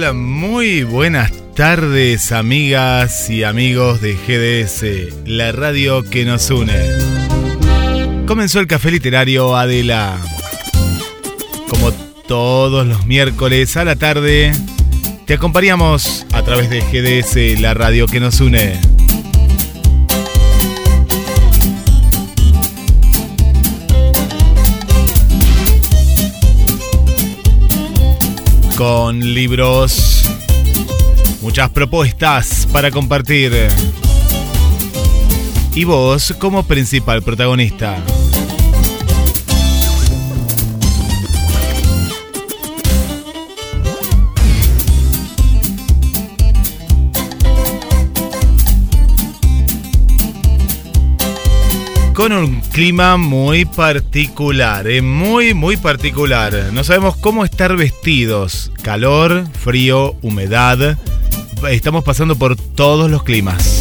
hola. Muy buenas tardes, amigas y amigos de GDS, la radio que nos une. Comenzó el café literario Adela. Como todos los miércoles a la tarde, te acompañamos a través de GDS, la radio que nos une. Con libros, muchas propuestas para compartir. Y vos como principal protagonista. Con un clima muy particular, eh, muy, muy particular. No sabemos cómo estar vestidos. Calor, frío, humedad. Estamos pasando por todos los climas.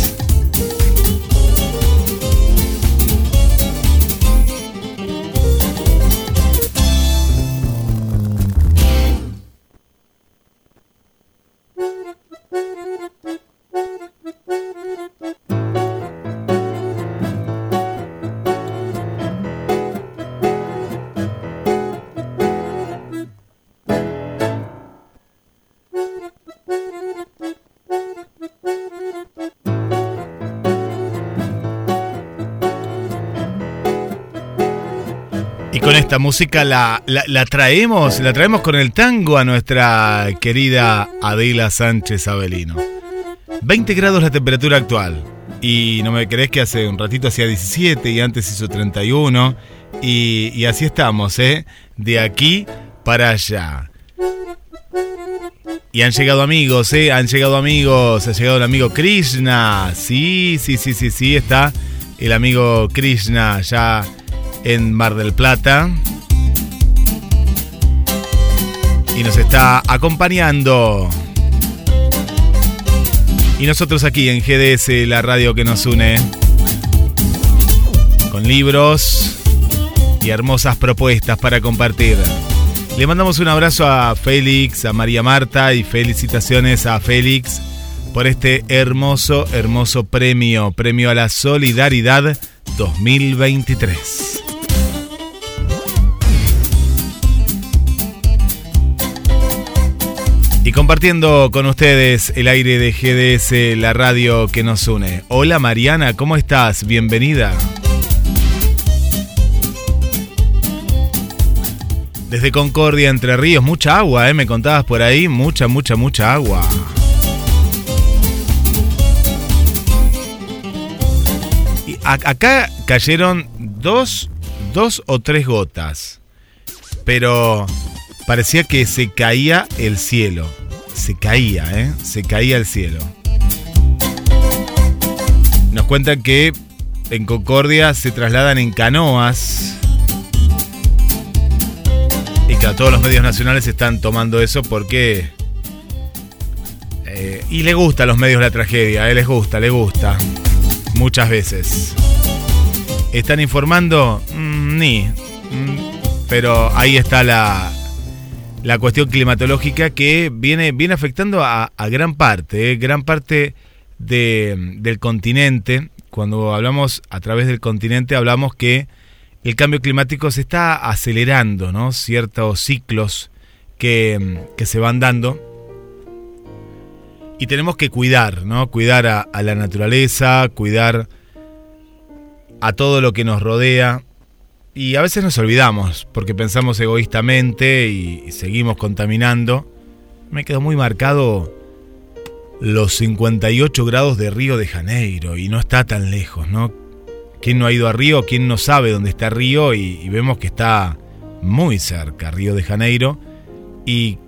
Esta música la, la, traemos, la traemos con el tango a nuestra querida Adela Sánchez Avelino. 20 grados la temperatura actual. Y no me crees que hace un ratito hacía 17 y antes hizo 31. Y, y así estamos, ¿eh? De aquí para allá. Y han llegado amigos, ¿eh? Han llegado amigos. Ha llegado el amigo Krishna. Sí, sí, sí, sí, sí. Está el amigo Krishna ya en Mar del Plata. Y nos está acompañando. Y nosotros aquí en GDS, la radio que nos une. Con libros y hermosas propuestas para compartir. Le mandamos un abrazo a Félix, a María Marta y felicitaciones a Félix por este hermoso, hermoso premio, premio a la solidaridad 2023. Y compartiendo con ustedes el aire de GDS, la radio que nos une. Hola Mariana, ¿cómo estás? Bienvenida. Desde Concordia, Entre Ríos, mucha agua, ¿eh? Me contabas por ahí, mucha, mucha, mucha agua. Y acá cayeron dos, dos o tres gotas, pero parecía que se caía el cielo se caía, ¿eh? Se caía el cielo. Nos cuentan que en Concordia se trasladan en canoas. Y que a todos los medios nacionales están tomando eso porque... Eh, y le gusta a los medios la tragedia, ¿eh? les gusta, les gusta. Muchas veces. ¿Están informando? Mm, ni. Mm, pero ahí está la, la cuestión climatológica que viene, viene afectando a, gran parte, eh, gran parte del continente. Cuando hablamos a través del continente, hablamos que el cambio climático se está acelerando, ¿no? Ciertos ciclos que, se van dando. Y tenemos que cuidar, ¿no? Cuidar a la naturaleza, cuidar a todo lo que nos rodea, y a veces nos olvidamos porque pensamos egoístamente y, seguimos contaminando. Me quedó muy marcado los 58 grados de Río de Janeiro y no está tan lejos, ¿no? ¿Quién no ha ido a Río? ¿Quién no sabe dónde está Río? Y, vemos que está muy cerca Río de Janeiro. Y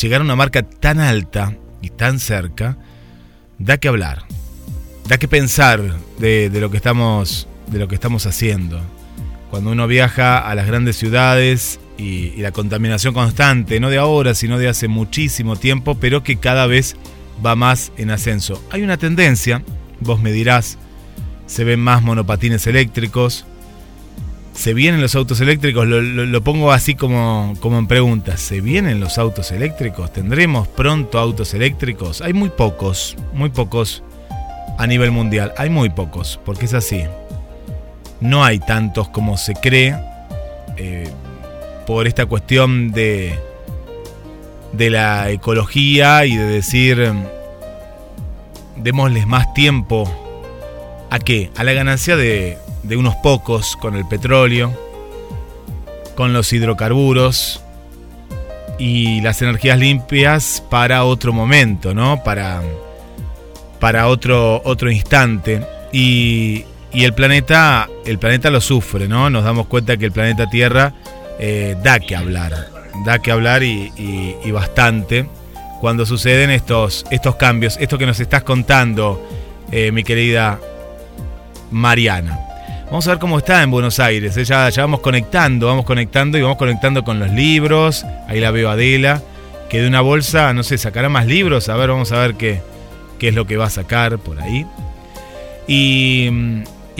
llegar a una marca tan alta y tan cerca, da que hablar, da que pensar de, lo que estamos, de lo que estamos haciendo. Cuando uno viaja a las grandes ciudades y, la contaminación constante, no de ahora, sino de hace muchísimo tiempo, pero que cada vez va más en ascenso. Hay una tendencia, vos me dirás, se ven más monopatines eléctricos, ¿Se vienen los autos eléctricos? Lo, pongo así como, como en pregunta. ¿Se vienen los autos eléctricos? ¿Tendremos pronto autos eléctricos? Hay muy pocos, muy pocos a nivel mundial. Hay muy pocos, porque es así. No hay tantos como se cree eh, por esta cuestión de, de la ecología y de decir, démosles más tiempo a qué? A la ganancia de, de unos pocos con el petróleo, con los hidrocarburos y las energías limpias para otro momento, ¿no? Para, para otro, otro instante. Y, y, el planeta, el planeta lo sufre, ¿no? Nos damos cuenta que el planeta Tierra eh, da que hablar, da que hablar y, bastante cuando suceden estos, estos cambios, esto que nos estás contando, eh, mi querida Mariana. Vamos a ver cómo está en Buenos Aires. ¿eh? Ya, vamos conectando, vamos conectando y vamos conectando con los libros. Ahí la veo Adela, que de una bolsa, no sé, sacará más libros. A ver, vamos a ver qué, qué es lo que va a sacar por ahí. Y,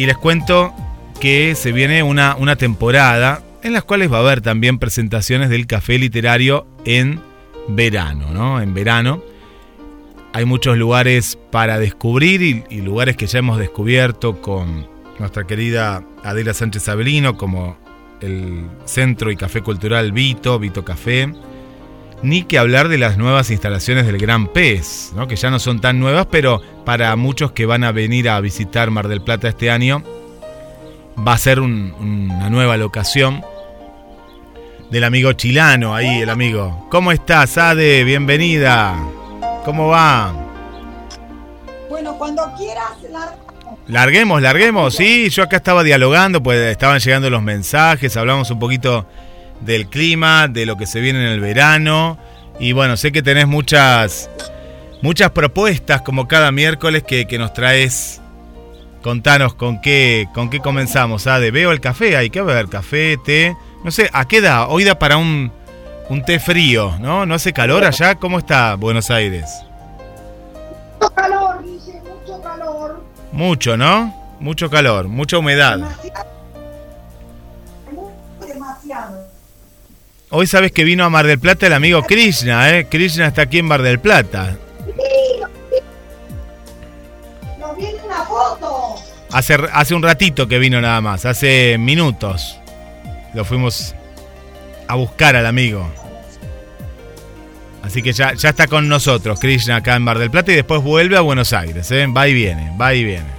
les cuento que se viene una, una temporada en las cuales va a haber también presentaciones del café literario en verano, ¿no? En verano. Hay muchos lugares para descubrir y lugares que ya hemos descubierto con nuestra querida Adela Sánchez Abelino, como el Centro y Café Cultural Vito, Vito Café, ni que hablar de las nuevas instalaciones del Gran Pez, ¿no? que ya no son tan nuevas, pero para muchos que van a venir a visitar Mar del Plata este año, va a ser una nueva locación del amigo chilano, ahí el amigo. ¿Cómo estás, Ade? Bienvenida. ¿Cómo va? Bueno, cuando quieras, la Larguemos, larguemos, sí, yo acá estaba dialogando, pues estaban llegando los mensajes, hablamos un poquito del clima, de lo que se viene en el verano, y bueno, sé que tenés muchas, muchas propuestas como cada miércoles que, nos traes. Contanos con qué, con qué comenzamos, ¿ah? De veo el café, hay que ver, café, té, no sé, ¿a qué da? Hoy da para un, un té frío, ¿no? ¿No hace calor allá? ¿Cómo está Buenos Aires? Mucho calor, dice, mucho calor. Mucho, ¿no? Mucho calor, mucha humedad. Demasiado. Hoy sabes que vino a Mar del Plata el amigo Krishna, ¿eh? Krishna está aquí en Mar del Plata. Nos viene una foto. Hace, hace un ratito que vino nada más, hace minutos. Lo fuimos a buscar al amigo. Así que ya, ya está con nosotros Krishna acá en Mar del Plata y después vuelve a Buenos Aires. ¿eh? Va y viene, va y viene.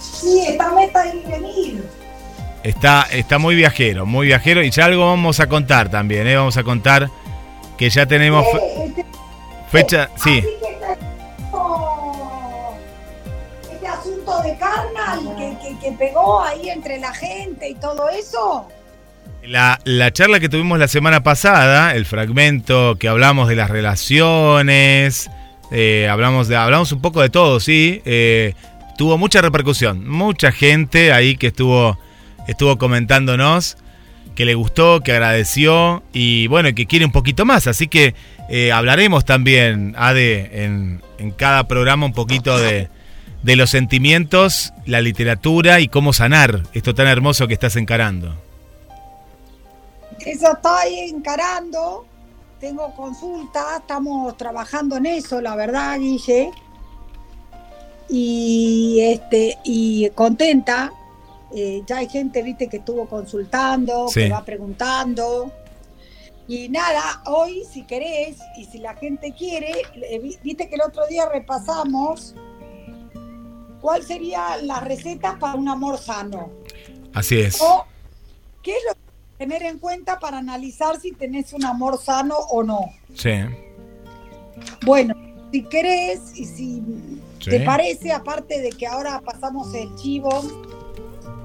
Sí, está meta y venir. Está, está muy viajero, muy viajero. Y ya algo vamos a contar también. ¿eh? Vamos a contar que ya tenemos eh, este, fecha. sí. Este asunto de carnal que, que pegó ahí entre la gente y todo eso. La, charla que tuvimos la semana pasada, el fragmento que hablamos de las relaciones, eh, hablamos, de, hablamos un poco de todo, sí, eh, tuvo mucha repercusión, mucha gente ahí que estuvo, estuvo comentándonos que le gustó, que agradeció y bueno, que quiere un poquito más, así que eh, hablaremos también, Ade, en, en cada programa un poquito de, de los sentimientos, la literatura y cómo sanar esto tan hermoso que estás encarando. Eso estoy encarando. Tengo consulta, estamos trabajando en eso, la verdad, Guille. Y este, y contenta. Eh, ya hay gente, viste, que estuvo consultando, que va preguntando. Y nada, hoy, si querés, y si la gente quiere, viste que el otro día repasamos cuál sería la receta para un amor sano. Así es. O qué es lo tener en cuenta para analizar si tenés un amor sano o no. Sí. Bueno, si querés y si te parece, aparte de que ahora pasamos el chivo,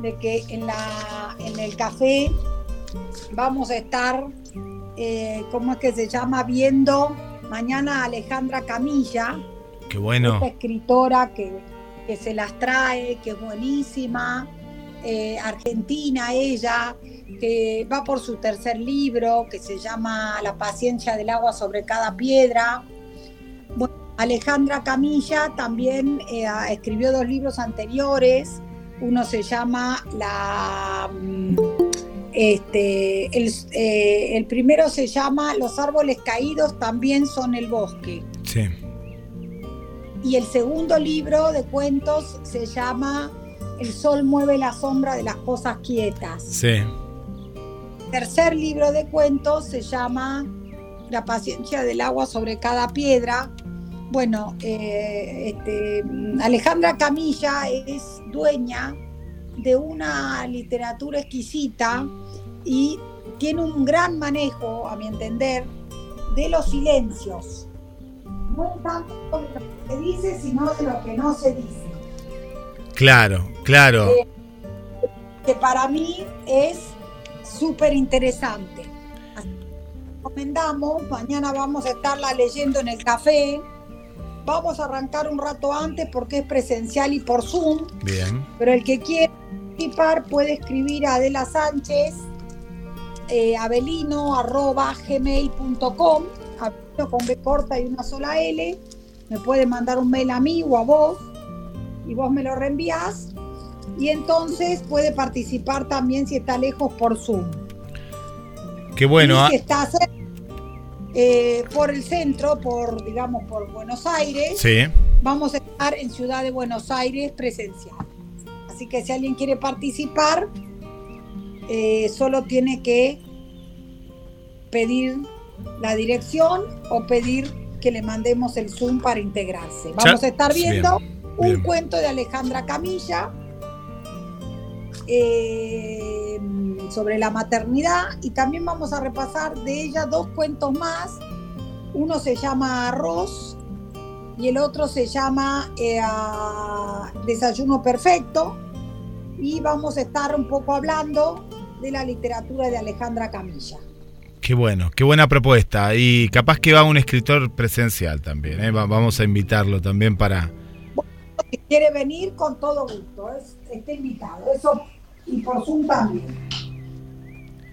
de que en, la, en el café vamos a estar eh, ¿cómo es que se llama? Viendo mañana a Alejandra Camilla. Qué bueno. Esta escritora que, que se las trae, que es buenísima. Eh, argentina ella, que va por su tercer libro, que se llama La paciencia del agua sobre cada piedra. Alejandra Camilla también eh, escribió dos libros anteriores. Uno se llama La. Mm, este, eh, el, primero se llama Los árboles caídos también son el bosque. Sí. Y el segundo libro de cuentos se llama El sol mueve la sombra de las cosas quietas. Sí. El tercer libro de cuentos se llama La paciencia del agua sobre cada piedra bueno, eh, este, Alejandra Camilla es dueña de una literatura exquisita y tiene un gran manejo, a mi entender, de los silencios. No tanto de lo que se dice, sino de lo que no se dice. Claro, claro. Eh, que para mí es súper interesante. Recomendamos, mañana vamos a estarla leyendo en el café Vamos a arrancar un rato antes porque es presencial y por Zoom. Bien. Pero el que quiera participar puede escribir a Adela Sánchez, eh, abelino arroba gmail.com, abelino con B corta y una sola L. Me puede mandar un mail a mí o a vos y vos me lo reenvías. Y entonces puede participar también si está lejos por Zoom. Qué bueno. si está cerca, eh, por el centro, por digamos por Buenos Aires. Sí. Vamos a estar en Ciudad de Buenos Aires presencial. Así que si alguien quiere participar, eh, solo tiene que pedir la dirección o pedir que le mandemos el Zoom para integrarse. Vamos a estar viendo un cuento de Alejandra Camilla. Eh, sobre la maternidad y también vamos a repasar de ella dos cuentos más. Uno se llama Arroz y el otro se llama eh, Desayuno Perfecto y vamos a estar un poco hablando de la literatura de Alejandra Camilla. Qué bueno, qué buena propuesta. Y capaz que va un escritor presencial también. ¿eh? vamos a invitarlo también para... si quiere venir, con todo gusto. Es, está invitado. Eso y por Zoom también.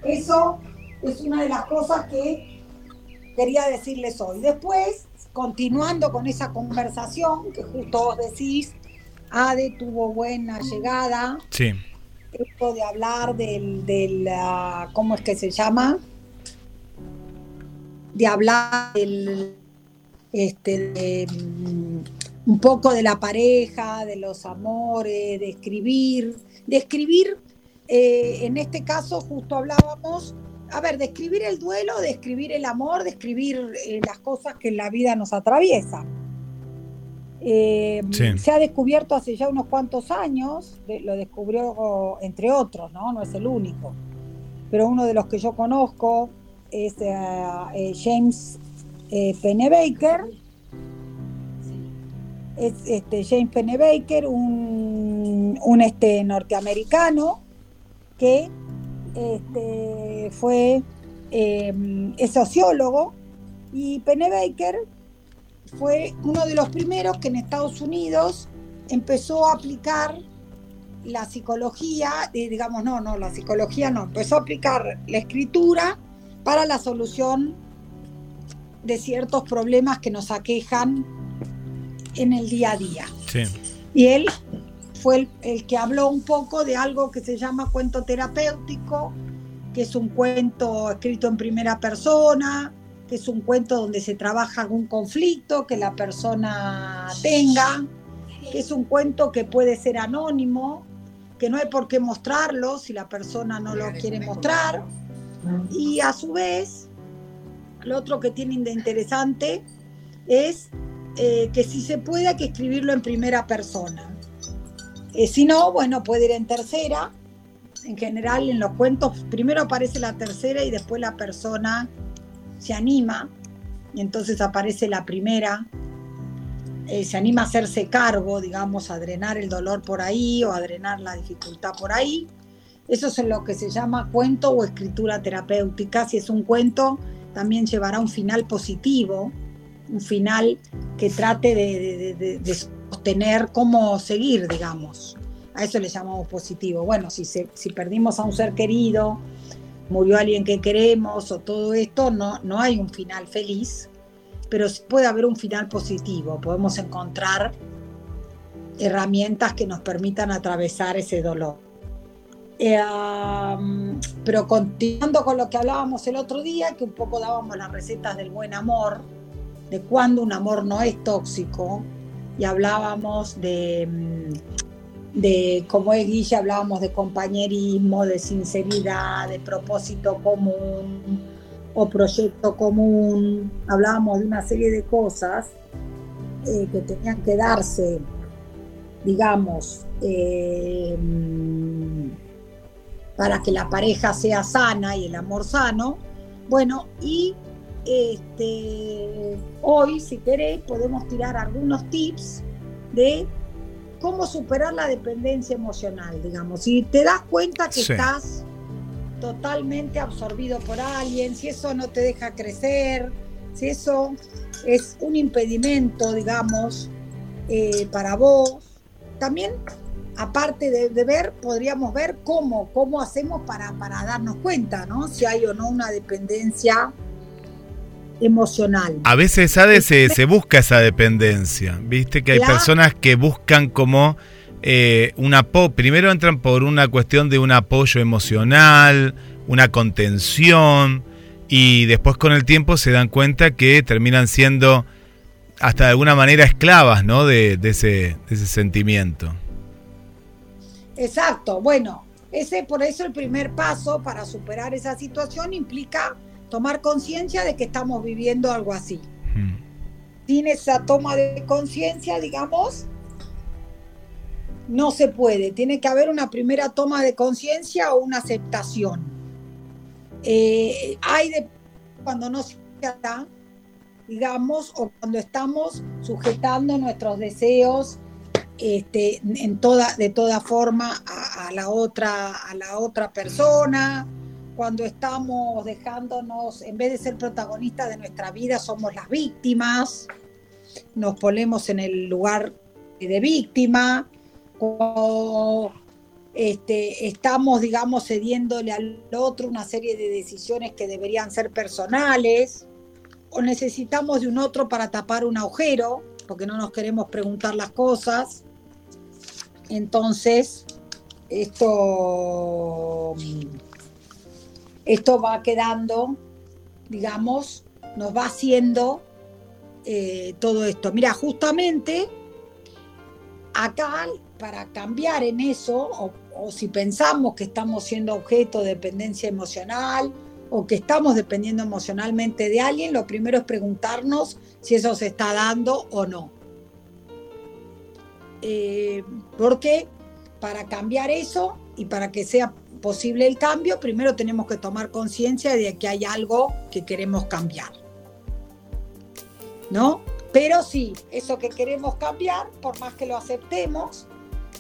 Eso es una de las cosas que quería decirles hoy. Después, continuando con esa conversación que justo vos decís, Ade tuvo buena llegada. Sí. Esto de hablar del, del ah, ¿cómo es que se llama? De hablar del, este, de, mm, un poco de la pareja, de los amores, de escribir, de escribir eh, en este caso justo hablábamos, a ver, describir el duelo, describir el amor, describir eh, las cosas que en la vida nos atraviesan. Eh, se ha descubierto hace ya unos cuantos años, lo descubrió entre otros, ¿no? No es el único, pero uno de los que yo conozco es James Pennebaker. Es este, James Pennebaker, un, un este, norteamericano que este, fue em, sociólogo y Pennebaker fue uno de los primeros que en Estados Unidos empezó a aplicar la psicología, digamos, no, no, la psicología no, empezó a aplicar la escritura para la solución de ciertos problemas que nos aquejan en el día a día. Y él fue el, que habló un poco de algo que se llama cuento terapéutico, que es un cuento escrito en primera persona, que es un cuento donde se trabaja algún conflicto que la persona tenga, que es un cuento que puede ser anónimo, que no hay por qué mostrarlo si la persona no lo quiere mostrar. Y a su vez, lo otro que tiene de interesante es eh, que si se puede hay que escribirlo en primera persona. Eh, si no, bueno, puede ir en tercera. En general, en los cuentos, primero aparece la tercera y después la persona se anima. Y entonces aparece la primera. Eh, se anima a hacerse cargo, digamos, a drenar el dolor por ahí o a drenar la dificultad por ahí. Eso es lo que se llama cuento o escritura terapéutica. Si es un cuento también llevará un final positivo, un final que trate de, sostener cómo seguir, digamos. A eso le llamamos positivo. Bueno, si, si perdimos a un ser querido, murió alguien que queremos o todo esto, no, no hay un final feliz, pero puede haber un final positivo. Podemos encontrar herramientas que nos permitan atravesar ese dolor. Eh, pero continuando con lo que hablábamos el otro día, que un poco dábamos las recetas del buen amor, de cuando un amor no es tóxico, y hablábamos de, mm, de como es Guilla, hablábamos de compañerismo, de sinceridad, de propósito común o proyecto común, hablábamos de una serie de cosas eh, que tenían que darse, digamos, eh, para que la pareja sea sana y el amor sano. Bueno, y este, hoy, si querés, podemos tirar algunos tips de cómo superar la dependencia emocional, digamos. Si te das cuenta que estás totalmente absorbido por alguien, si eso no te deja crecer, si eso es un impedimento, digamos, eh, para vos. También aparte de, ver, podríamos ver cómo, cómo hacemos para, para darnos cuenta, ¿no? Si hay o no una dependencia emocional. A veces, ¿sabes? Se, se busca esa dependencia, ¿viste? Que hay personas que buscan como eh, un apoyo, primero entran por una cuestión de un apoyo emocional, una contención, y después con el tiempo se dan cuenta que terminan siendo hasta de alguna manera esclavas, ¿no? De, de, ese, de ese sentimiento. Exacto, bueno, ese por eso el primer paso para superar esa situación implica tomar conciencia de que estamos viviendo algo así. Hmm. Sin esa toma de conciencia, digamos, no se puede. Tiene que haber una primera toma de conciencia o una aceptación. Eh, hay de cuando no se da, digamos, o cuando estamos sujetando nuestros deseos este, en toda, de toda forma a, la otra, a la otra persona, cuando estamos dejándonos, en vez de ser protagonistas de nuestra vida, somos las víctimas, nos ponemos en el lugar de víctima, cuando este, estamos, digamos, cediéndole al otro una serie de decisiones que deberían ser personales, o necesitamos de un otro para tapar un agujero, porque no nos queremos preguntar las cosas. Entonces, esto, esto va quedando, digamos, nos va haciendo eh, todo esto. Mira, justamente acá, para cambiar en eso, o, si pensamos que estamos siendo objeto de dependencia emocional, o que estamos dependiendo emocionalmente de alguien, lo primero es preguntarnos si eso se está dando o no. Eh, porque para cambiar eso y para que sea posible el cambio, primero tenemos que tomar conciencia de que hay algo que queremos cambiar. ¿No? Pero sí, eso que queremos cambiar, por más que lo aceptemos,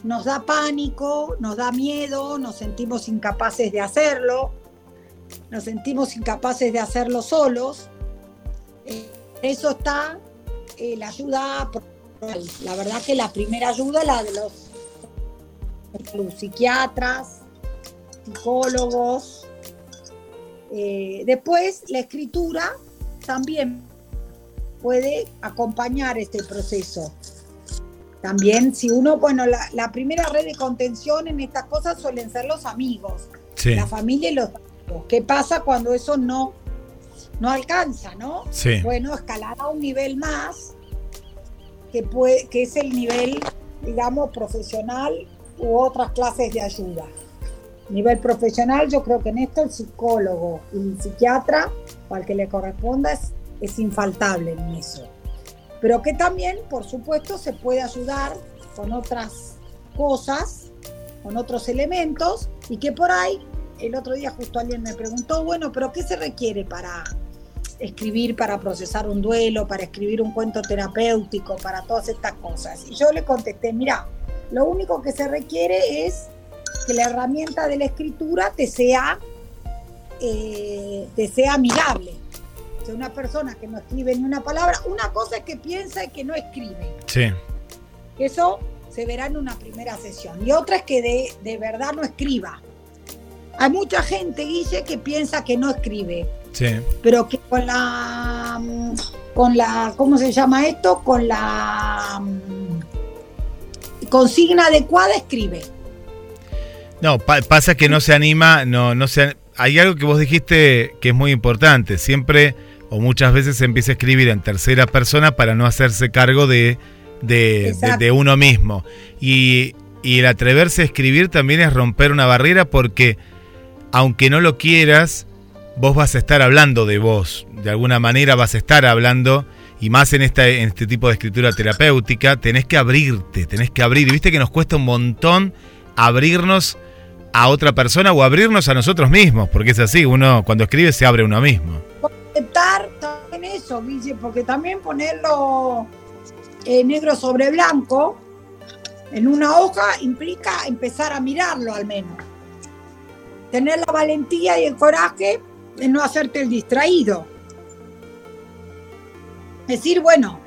nos da pánico, nos da miedo, nos sentimos incapaces de hacerlo, nos sentimos incapaces de hacerlo solos. Eh, eso está eh, la ayuda la verdad que la primera ayuda la de los, psiquiatras, psicólogos. Eh, después, la escritura también puede acompañar este proceso. También, si uno, bueno, la, primera red de contención en estas cosas suelen ser los amigos, la familia y los amigos. ¿Qué pasa cuando eso no, no alcanza, no? Bueno, escalar a un nivel más que, puede, que es el nivel, digamos, profesional u otras clases de ayuda. Nivel profesional, yo creo que en esto el psicólogo y el psiquiatra, o al que le corresponda, es, es infaltable en eso. Pero que también, por supuesto, se puede ayudar con otras cosas, con otros elementos, y que por ahí, el otro día justo alguien me preguntó, bueno, pero ¿qué se requiere para, escribir para procesar un duelo, para escribir un cuento terapéutico, para todas estas cosas. Y yo le contesté, mira, lo único que se requiere es que la herramienta de la escritura te sea, eh, te sea amigable. O sea, una persona que no escribe ni una palabra, una cosa es que piensa y que no escribe. Sí. Eso se verá en una primera sesión. Y otra es que de, de verdad no escriba. Hay mucha gente, Guille, que piensa que no escribe. Sí. Pero que con la. mm, con la. ¿Cómo se llama esto? Con la. mm, consigna adecuada escribe. No, pa- pasa que no se anima, no, no se, hay algo que vos dijiste que es muy importante. Siempre o muchas veces se empieza a escribir en tercera persona para no hacerse cargo de, de, de- Exacto. de uno mismo. Y, y el atreverse a escribir también es romper una barrera porque, aunque no lo quieras, vos vas a estar hablando de vos. De alguna manera vas a estar hablando. Y más en, esta, en este tipo de escritura terapéutica, tenés que abrirte, tenés que abrir. Y viste que nos cuesta un montón abrirnos a otra persona o abrirnos a nosotros mismos, porque es así, uno cuando escribe se abre uno mismo. Aceptar también eso, Guille, porque también ponerlo eh, negro sobre blanco en una hoja implica empezar a mirarlo al menos. Tener la valentía y el coraje de no hacerte el distraído. Decir, bueno,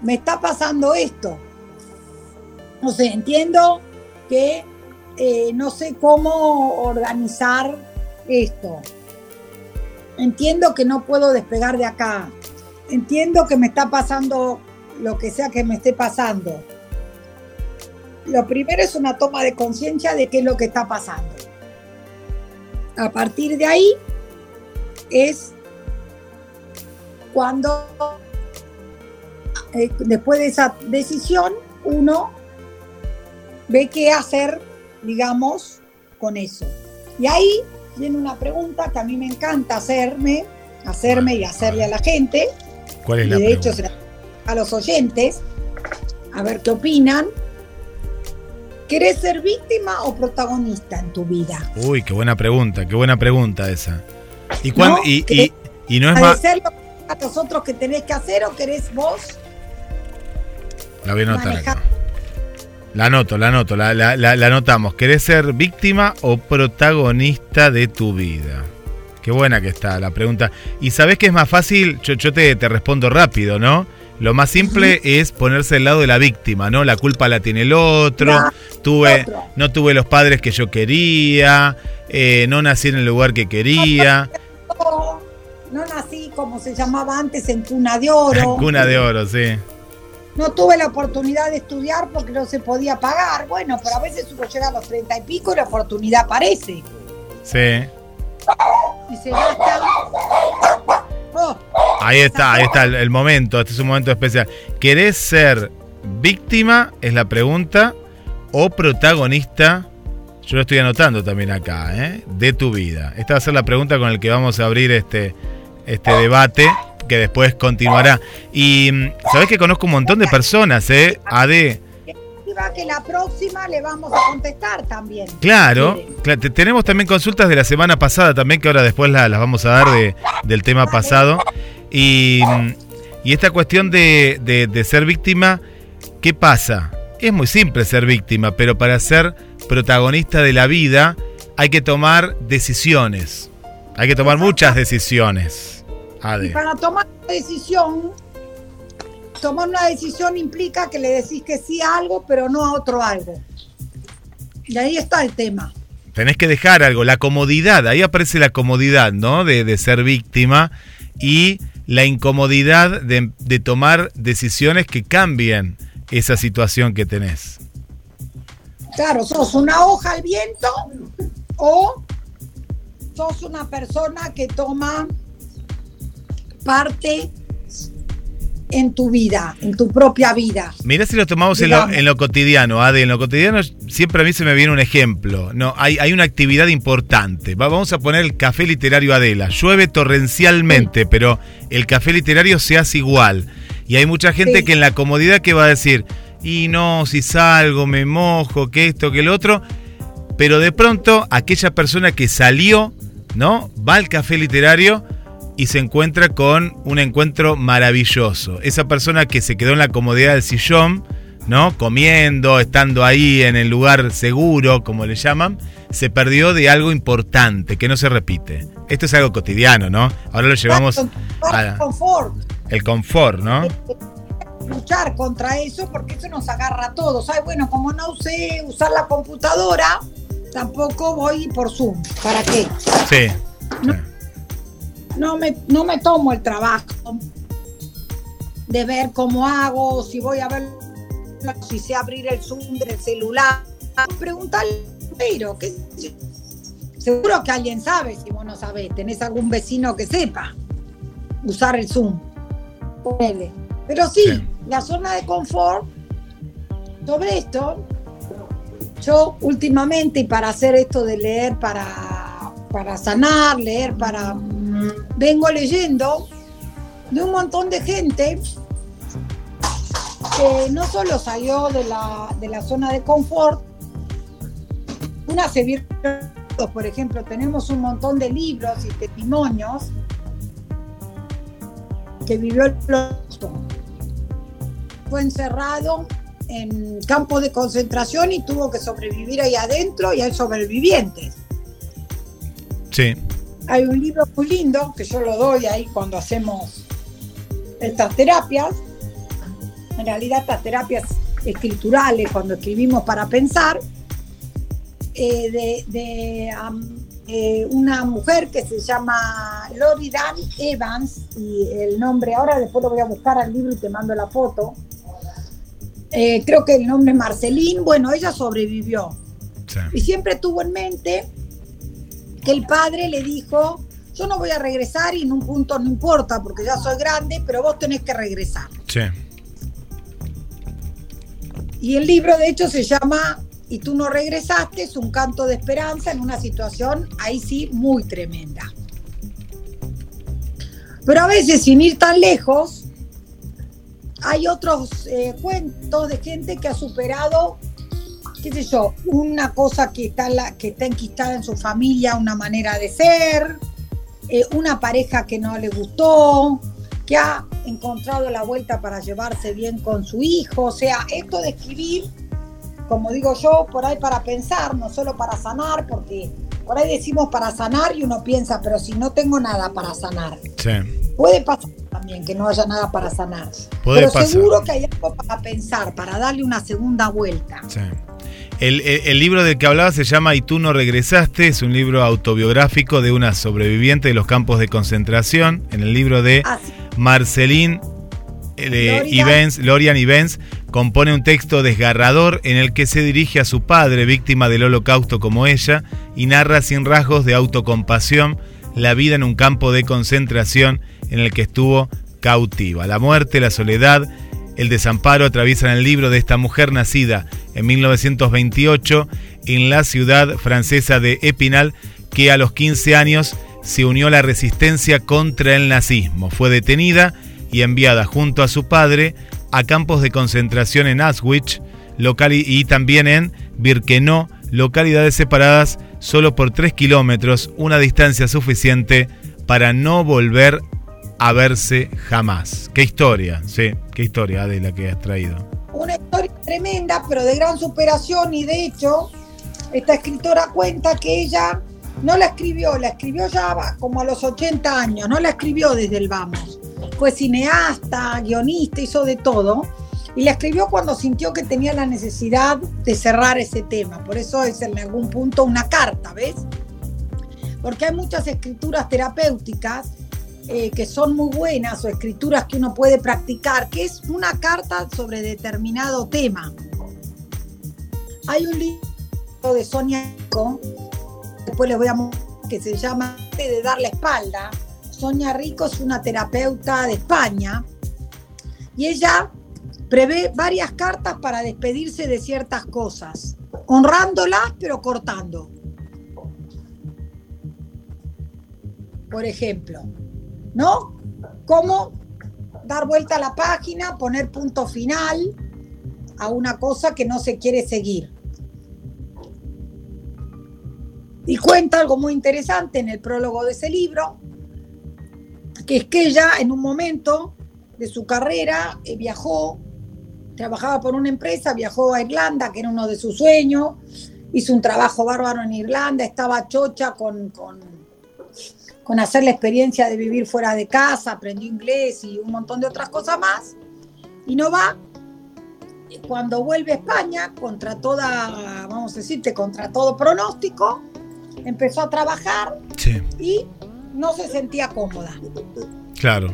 me está pasando esto. No sé, entiendo que eh, no sé cómo organizar esto. Entiendo que no puedo despegar de acá. Entiendo que me está pasando lo que sea que me esté pasando. Lo primero es una toma de conciencia de qué es lo que está pasando. A partir de ahí es cuando, eh, después de esa decisión, uno ve qué hacer, digamos, con eso. Y ahí viene una pregunta que a mí me encanta hacerme, hacerme y hacerle a la gente, ¿Cuál es y la de hecho pregunta? la- a los oyentes, a ver qué opinan. ¿Querés ser víctima o protagonista en tu vida? Uy, qué buena pregunta, qué buena pregunta esa. ¿Y, cuán- No, y, que- y- y no es más... ¿Padecer lo que a los otros que tenés que hacer o querés vos La voy a manejar? acá. La anoto, la anoto, la, la, la- la anotamos. ¿Querés ser víctima o protagonista de tu vida? Qué buena que está la pregunta. Y sabés que es más fácil, yo, yo te, te respondo rápido, ¿no? Lo más simple es ponerse al lado de la víctima, ¿no? La culpa la tiene el otro, La- tuve, otro. no tuve los padres que yo quería, eh, no nací en el lugar que quería. No, no nací como se llamaba antes en cuna de oro. Cuna de oro, sí. No tuve la oportunidad de estudiar porque no se podía pagar. Bueno, pero a veces uno llega a los treinta y pico y la oportunidad aparece. Sí. Y se gasta. Oh, Ahí está, ahí está el, el momento, este es un momento especial. ¿Querés ser víctima? Es la pregunta. ¿O protagonista? Yo lo estoy anotando también acá, ¿eh? De tu vida. Esta va a ser la pregunta con la que vamos a abrir este, este debate, que después continuará. Y mm, sabés que conozco un montón de personas, ¿eh? AD. que la próxima le vamos a contestar también. Claro, tenemos también consultas de la semana pasada también, que ahora después la- las vamos a dar de- del tema pasado. Y, mm, y esta cuestión de, de- de ser víctima, ¿qué pasa? Es muy simple ser víctima, pero para ser protagonista de la vida hay que tomar decisiones. Hay que tomar muchas decisiones. Y para tomar una decisión, tomar una decisión implica que le decís que sí a algo, pero no a otro algo. Y ahí está el tema. Tenés que dejar algo, la comodidad, ahí aparece la comodidad, ¿no? De, de ser víctima y la incomodidad de, de tomar decisiones que cambien esa situación que tenés. Claro, sos una hoja al viento o sos una persona que toma parte en tu vida, en tu propia vida. Mirá si lo tomamos en lo, Digamos. en lo cotidiano, Ade. En lo cotidiano siempre a mí se me viene un ejemplo. No, hay, hay una actividad importante. Va- vamos a poner el café literario Adela. Llueve torrencialmente, pero el café literario se hace igual. Y hay mucha gente Sí. que en la comodidad que va a decir, y no, si salgo, me mojo, que esto, que el otro. Pero de pronto, aquella persona que salió, ¿no? Va al café literario y se encuentra con un encuentro maravilloso. Esa persona que se quedó en la comodidad del sillón, ¿no? Comiendo, estando ahí en el lugar seguro, como le llaman, se perdió de algo importante, que no se repite. Esto es algo cotidiano, ¿no? Ahora lo llevamos al confort. El confort, ¿no? Luchar contra eso porque eso nos agarra a todos. Ay, bueno, como no sé usar la computadora, tampoco voy por Zoom. ¿Para qué? Sí. No, me, no me tomo el trabajo de ver cómo hago, si voy a ver si sé abrir el Zoom del celular. Preguntarle, pero que seguro que alguien sabe si vos no sabés, tenés algún vecino que sepa usar el Zoom. Pero sí, la zona de confort sobre esto, yo últimamente, y para hacer esto de leer para, para sanar, leer para... Vengo leyendo de un montón de gente que no solo salió de la, de la zona de confort, una se por ejemplo, tenemos un montón de libros y testimonios que vivió el fue encerrado en campos de concentración y tuvo que sobrevivir ahí adentro y hay sobrevivientes. Sí. Hay un libro muy lindo que yo lo doy ahí cuando hacemos estas terapias. En realidad estas terapias escriturales, cuando escribimos para pensar, eh, de, eh, una mujer que se llama Lori Dan Evans, y el nombre, ahora después lo voy a buscar al libro y te mando la foto. Eh, creo que el nombre es Marceline, bueno, ella sobrevivió. Y siempre tuvo en mente que el padre le dijo, yo no voy a regresar y en un punto no importa porque ya soy grande, pero vos tenés que regresar. Sí. Y el libro de hecho se llama Y tú no regresaste, es un canto de esperanza en una situación ahí sí muy tremenda. Pero a veces sin ir tan lejos, hay otros eh, cuentos de gente que ha superado qué sé yo, una cosa que está, la, que está enquistada en su familia, una manera de ser, eh, una pareja que no le gustó, que ha encontrado la vuelta para llevarse bien con su hijo. O sea, esto de escribir, como digo yo, por ahí para pensar, no solo para sanar, porque por ahí decimos para sanar y uno piensa, pero si no tengo nada para sanar. Puede pasar también que no haya nada para sanar. pero seguro que hay algo para pensar, para darle una segunda vuelta. Sí. El, libro del que hablaba se llama Y tú no regresaste, es un libro autobiográfico de una sobreviviente de los campos de concentración, en el libro de ah, Marceline eh, Lorian Ivens, compone un texto desgarrador en el que se dirige a su padre, víctima del holocausto como ella, y narra sin rasgos de autocompasión la vida en un campo de concentración en el que estuvo cautiva. La muerte, la soledad, el desamparo atraviesan el libro de esta mujer nacida en 1928 en la ciudad francesa de Epinal, que a los 15 años se unió a la resistencia contra el nazismo. Fue detenida y enviada junto a su padre a campos de concentración en Auschwitz local y también en Birkenau, localidades separadas solo por 3 kilómetros, una distancia suficiente para no volver a verse jamás. Qué historia, sí, qué historia de la que has traído. Una historia tremenda, pero de gran superación y de hecho, esta escritora cuenta que ella no la escribió, la escribió ya como a los 80 años, no la escribió desde el vamos. Fue cineasta, guionista, hizo de todo. Y la escribió cuando sintió que tenía la necesidad de cerrar ese tema. Por eso es en algún punto una carta, ¿ves? Porque hay muchas escrituras terapéuticas eh, que son muy buenas o escrituras que uno puede practicar, que es una carta sobre determinado tema. Hay un libro de Sonia Rico, después les voy a mostrar, que se llama De dar la espalda. Sonia Rico es una terapeuta de España y ella prevé varias cartas para despedirse de ciertas cosas, honrándolas pero cortando. Por ejemplo, ¿no? Cómo dar vuelta a la página, poner punto final a una cosa que no se quiere seguir. Y cuenta algo muy interesante en el prólogo de ese libro, que es que ella en un momento de su carrera eh, viajó, trabajaba por una empresa, viajó a Irlanda, que era uno de sus sueños, hizo un trabajo bárbaro en Irlanda, estaba chocha con, con, con hacer la experiencia de vivir fuera de casa, aprendió inglés y un montón de otras cosas más, y no va. Cuando vuelve a España, contra toda, vamos a decirte, contra todo pronóstico, empezó a trabajar y no se sentía cómoda. Claro.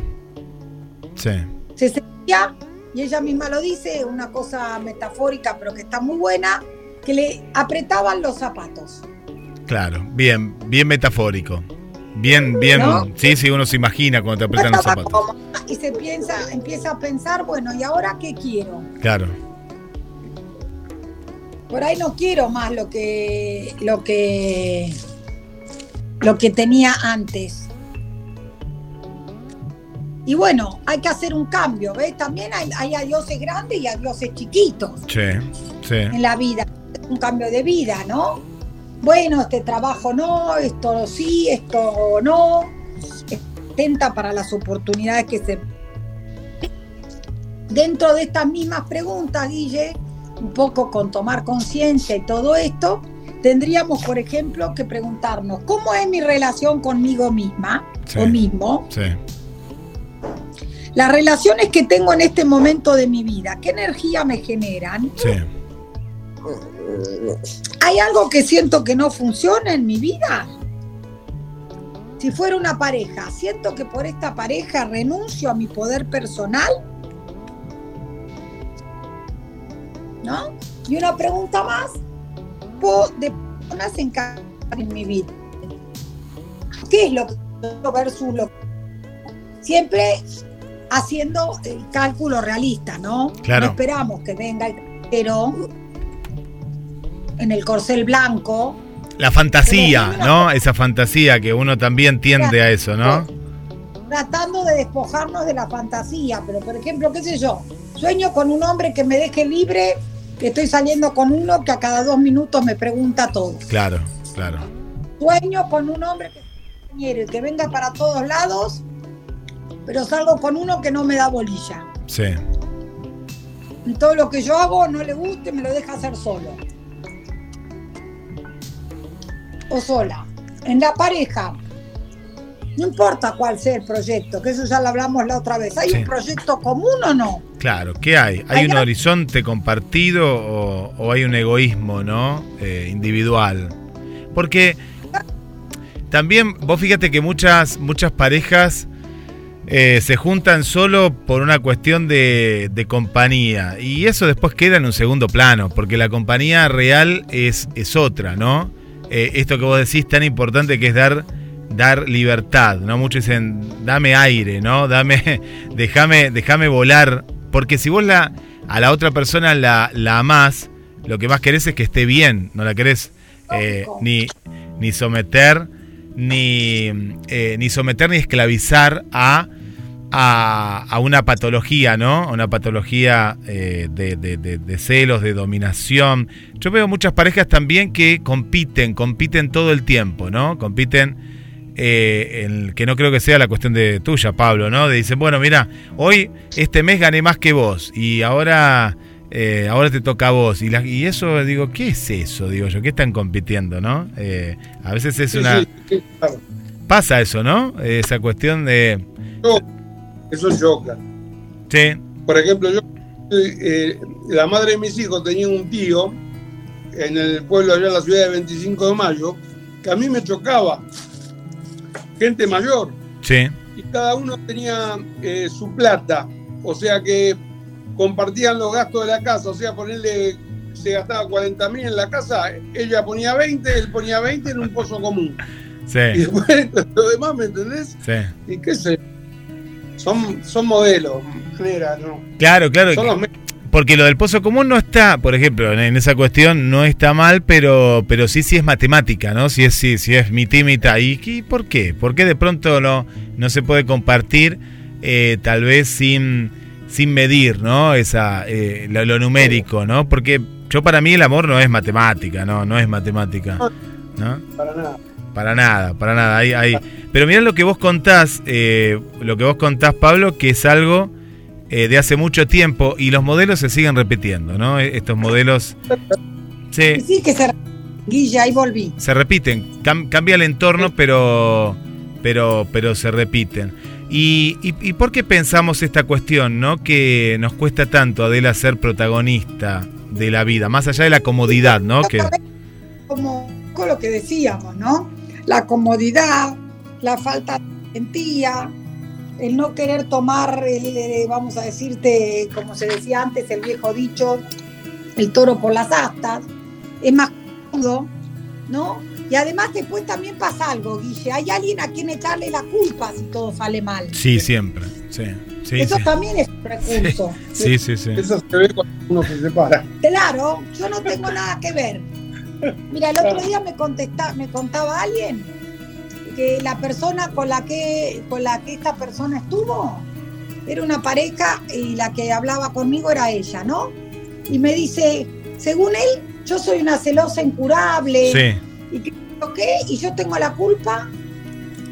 Sí. Se sentía, y ella misma lo dice, una cosa metafórica, pero que está muy buena, que le apretaban los zapatos. Claro, bien, bien metafórico. Bien, bien. Sí, sí, uno se imagina cuando te apretan los zapatos. Y se piensa, empieza a pensar, bueno, ¿y ahora qué quiero? Claro. Por ahí no quiero más lo que lo que lo que tenía antes. Y bueno, hay que hacer un cambio, ¿ves? También hay, hay dioses grandes y a dioses chiquitos sí, sí. en la vida. Un cambio de vida, ¿no? Bueno, este trabajo no, esto sí, esto no. Atenta para las oportunidades que se... Dentro de estas mismas preguntas, Guille, un poco con tomar conciencia y todo esto, tendríamos, por ejemplo, que preguntarnos, ¿cómo es mi relación conmigo misma o mismo? Sí. Las relaciones que tengo en este momento de mi vida, ¿qué energía me generan? Sí. ¿Hay algo que siento que no funciona en mi vida? Si fuera una pareja, ¿siento que por esta pareja renuncio a mi poder personal? ¿No? Y una pregunta más, de personas en, en mi vida. ¿Qué es lo que versus lo Siempre haciendo el cálculo realista, ¿no? Claro. No esperamos que venga el pero en el corcel blanco. La fantasía, ¿no? Esa fantasía que uno también tiende a eso, ¿no? Tratando de despojarnos de la fantasía, pero por ejemplo, qué sé yo, sueño con un hombre que me deje libre que estoy saliendo con uno que a cada dos minutos me pregunta todo. Claro, claro. Sueño con un hombre que que venga para todos lados, pero salgo con uno que no me da bolilla. Sí. Y todo lo que yo hago no le guste, me lo deja hacer solo. O sola. En la pareja, no importa cuál sea el proyecto, que eso ya lo hablamos la otra vez. ¿Hay un proyecto común o no? Claro, ¿qué hay? ¿Hay, un horizonte compartido o, hay un egoísmo, ¿no? Eh, individual. Porque también, vos fíjate que muchas, muchas parejas eh, se juntan solo por una cuestión de, compañía. Y eso después queda en un segundo plano, porque la compañía real es, es otra, ¿no? Eh, esto que vos decís tan importante que es dar dar libertad, ¿no? Muchos dicen, dame aire, ¿no? Dame, déjame, déjame volar. Porque si vos la, a la otra persona la, la amás, lo que más querés es que esté bien, no la querés eh, ni, ni someter, ni, eh, ni someter ni esclavizar a, a, una patología, ¿no? Una patología eh, de, de, de, celos, de dominación. Yo veo muchas parejas también que compiten, compiten todo el tiempo, ¿no? Compiten eh, que no creo que sea la cuestión de tuya, Pablo, ¿no? De dicen, bueno, mira, hoy este mes gané más que vos y ahora, eh, ahora te toca a vos. Y, y eso, digo, ¿qué es eso? Digo yo, ¿qué están compitiendo, no? Eh, a veces es una... Pasa eso, ¿no? Esa cuestión de... Eso choca. Sí. Por ejemplo, yo, la madre de mis hijos tenía un tío en el pueblo allá en la ciudad de 25 de mayo, que a mí me chocaba gente mayor. Sí. Y cada uno tenía eh, su plata, o sea que compartían los gastos de la casa, o sea, ponerle, se gastaba 40 mil en la casa, ella ponía 20, él ponía 20 en un pozo común. Sí. Y después lo demás, ¿me entendés? Sí. Y qué sé, son, son modelos, ¿no? Claro, claro. Son los porque lo del pozo común no está, por ejemplo, en esa cuestión no está mal, pero, pero sí, sí es matemática, ¿no? Si es, sí, sí es mitad y ¿Y por qué? ¿Por qué de pronto no, no se puede compartir eh, tal vez sin, sin medir, ¿no? Esa, eh, lo, numérico, ¿no? Porque yo para mí el amor no es matemática, ¿no? No es matemática, ¿no? Para nada. Para nada, para nada. Hay, hay... Pero mira lo que vos contás, eh, lo que vos contás, Pablo, que es algo eh, de hace mucho tiempo y los modelos se siguen repitiendo, ¿no? E-, estos modelos... Sí, sí que se Guille, ahí volví. Se repiten, cambia el entorno, pero, pero, pero se repiten. Y, y, por qué pensamos esta cuestión, ¿no? Que nos cuesta tanto, Adela, ser protagonista de la vida, más allá de la comodidad, ¿no? Que... Como con lo que decíamos, ¿no? La comodidad, la falta de valentía, el no querer tomar, el, vamos a decirte, como se decía antes, el viejo dicho, el toro por las astas, es más cómodo, ¿no? Y además después también pasa algo, Guille, hay alguien a quien echarle la culpa si todo sale mal. Sí, siempre, sí. Eso también es un recurso. Sí, sí, sí. Eso se ve cuando uno se separa. Claro, yo no tengo nada que ver. Mira, el otro día me, contesta, me contaba alguien que la persona con la que, con la que esta persona estuvo era una pareja y la que hablaba conmigo era ella, ¿no? Y me dice, según él, yo soy una celosa incurable. Sí. Y que, y yo tengo la culpa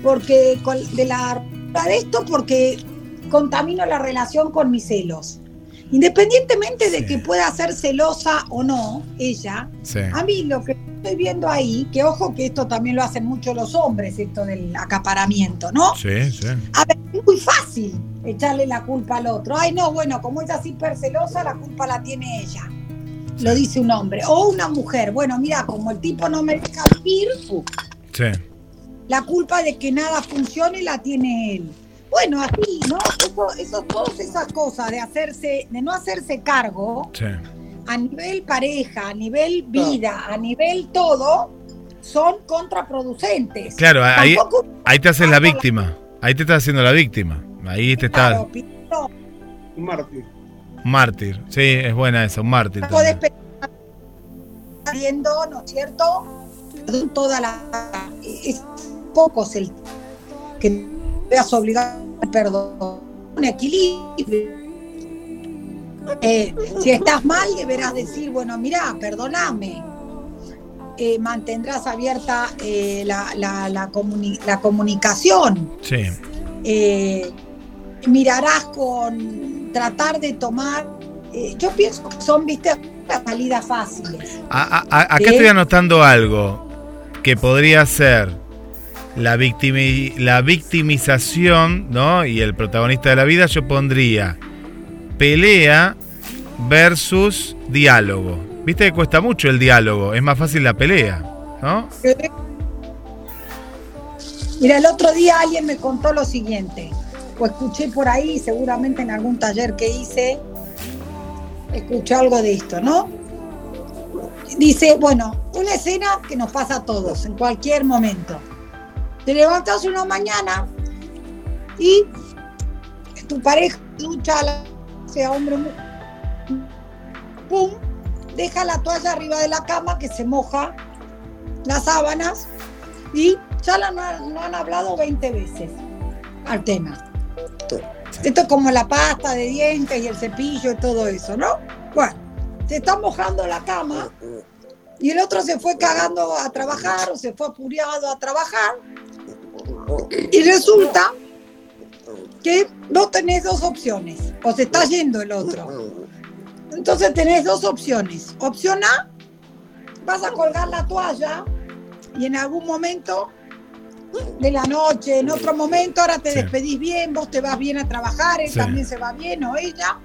porque de la de esto porque contamino la relación con mis celos. Independientemente de que pueda ser celosa o no, ella, a mí lo que estoy viendo ahí, que ojo que esto también lo hacen mucho los hombres, esto del acaparamiento, ¿no? Sí, sí. A ver, es muy fácil echarle la culpa al otro. Ay, no, bueno, como ella es hiper celosa, la culpa la tiene ella. Lo dice un hombre. O una mujer. Bueno, mira, como el tipo no me deja vivir, sí. la culpa de que nada funcione la tiene él. Bueno, así, ¿no? Eso, eso, todas esas cosas de hacerse, de no hacerse cargo, a nivel pareja, a nivel vida, a nivel todo, son contraproducentes. Claro, ahí, ahí te haces la víctima. Ahí te estás haciendo la víctima. Ahí te estás. Un mártir. Un mártir, sí, es buena esa, un mártir. Puedes viendo, ¿no es cierto? Toda la. Es pocos el que veas obligado a perdón, un equilibrio. Eh, si estás mal, deberás decir, bueno, mira, perdóname. Eh, mantendrás abierta eh, la, la, la, comunicación. Sí. mirarás con tratar de tomar. yo pienso que son, viste, salidas fáciles. acá estoy anotando algo que podría ser la, la victimización, ¿no? Y el protagonista de la vida, yo pondría pelea versus diálogo. Viste que cuesta mucho el diálogo, es más fácil la pelea, ¿no? Mira, el otro día alguien me contó lo siguiente, o escuché por ahí, seguramente en algún taller que hice, escuché algo de esto, ¿no? Dice, bueno, una escena que nos pasa a todos, en cualquier momento te levantas una mañana y tu pareja lucha, sea hombre pum, deja la toalla arriba de la cama que se moja las sábanas y ya no, han hablado 20 veces al tema. Esto es como la pasta de dientes y el cepillo y todo eso, ¿no? Bueno, se está mojando la cama y el otro se fue cagando a trabajar o se fue apuriado a trabajar y resulta que no tenés dos opciones, o se está yendo el otro. Entonces tenés dos opciones. Opción A, vas a colgar la toalla y en algún momento de la noche, en otro momento, ahora te despedís bien, vos te vas bien a trabajar, él también se va bien o ella.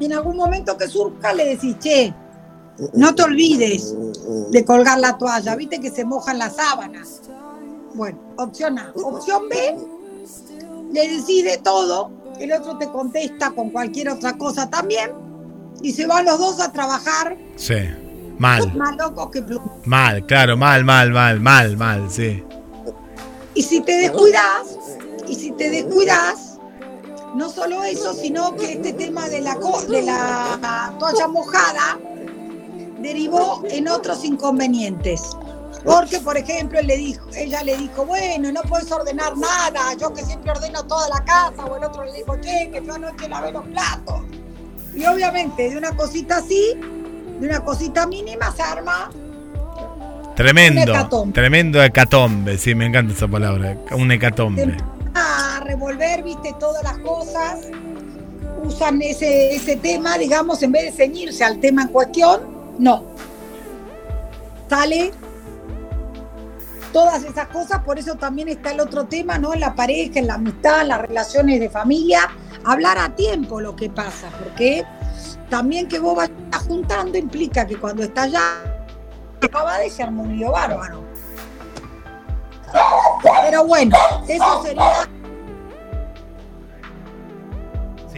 Y en algún momento que surja le decís, che, no te olvides de colgar la toalla, viste que se mojan las sábanas. Bueno, opción A. Opción B, le decide todo, el otro te contesta con cualquier otra cosa también, y se van los dos a trabajar. Sí, mal. Más loco que Mal, claro, mal, mal, mal, mal, mal, sí. Y si te descuidas, y si te descuidas, no solo eso, sino que este tema de la, de la toalla mojada derivó en otros inconvenientes. Porque, por ejemplo, le dijo, ella le dijo, bueno, no puedes ordenar nada, yo que siempre ordeno toda la casa, o el otro le dijo, che, que yo anoche lavé los platos. Y obviamente, de una cosita así, de una cosita mínima, se arma. Tremendo, tremendo hecatombe, sí, me encanta esa palabra, un hecatombe. A revolver, viste, todas las cosas, usan ese, ese tema, digamos, en vez de ceñirse al tema en cuestión, no, sale todas esas cosas, por eso también está el otro tema, ¿no? En la pareja, en la amistad, en las relaciones de familia, hablar a tiempo lo que pasa, porque también que vos vayas juntando implica que cuando estás ya acaba de ser un bárbaro. Pero bueno, eso sería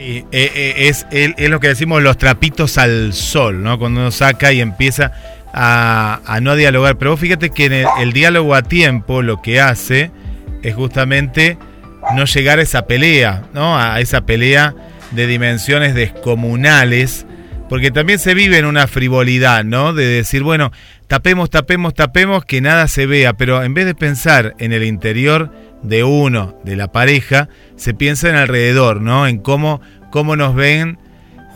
Eh, eh, es, lo que decimos los trapitos al sol, ¿no? Cuando uno saca y empieza a, no dialogar. Pero vos fíjate que el, diálogo a tiempo lo que hace es justamente no llegar a esa pelea, ¿no? A esa pelea de dimensiones descomunales, porque también se vive en una frivolidad, ¿no? De decir, bueno, tapemos, tapemos, tapemos, que nada se vea, pero en vez de pensar en el interior de uno, de la pareja, se piensa en alrededor, ¿no? En cómo, cómo nos ven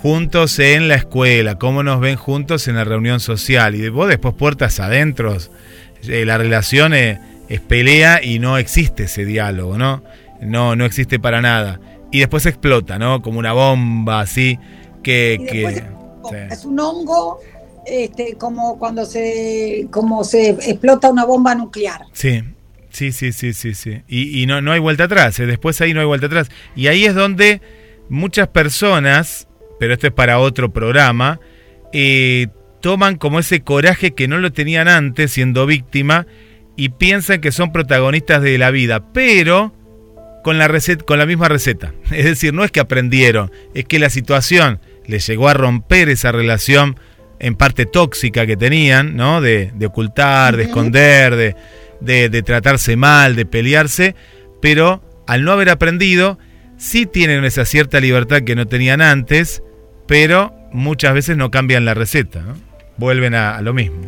juntos en la escuela, cómo nos ven juntos en la reunión social. Y vos después puertas adentro, eh, la relación es, pelea y no existe ese diálogo, ¿no? No, no existe para nada. Y después explota, ¿no? Como una bomba así que... Es un hongo este, como cuando se, como se explota una bomba nuclear. Sí, sí, sí, sí, sí, sí. Y, no, no hay vuelta atrás, ¿eh? después ahí no hay vuelta atrás. Y ahí es donde muchas personas pero esto es para otro programa, eh, toman como ese coraje que no lo tenían antes siendo víctima y piensan que son protagonistas de la vida, pero con la, receta, con la misma receta. Es decir, no es que aprendieron, es que la situación les llegó a romper esa relación en parte tóxica que tenían, ¿no? De, ocultar, de esconder, de, de, de tratarse mal, de pelearse, pero al no haber aprendido, sí tienen esa cierta libertad que no tenían antes, pero muchas veces no cambian la receta, ¿no? vuelven a, lo mismo.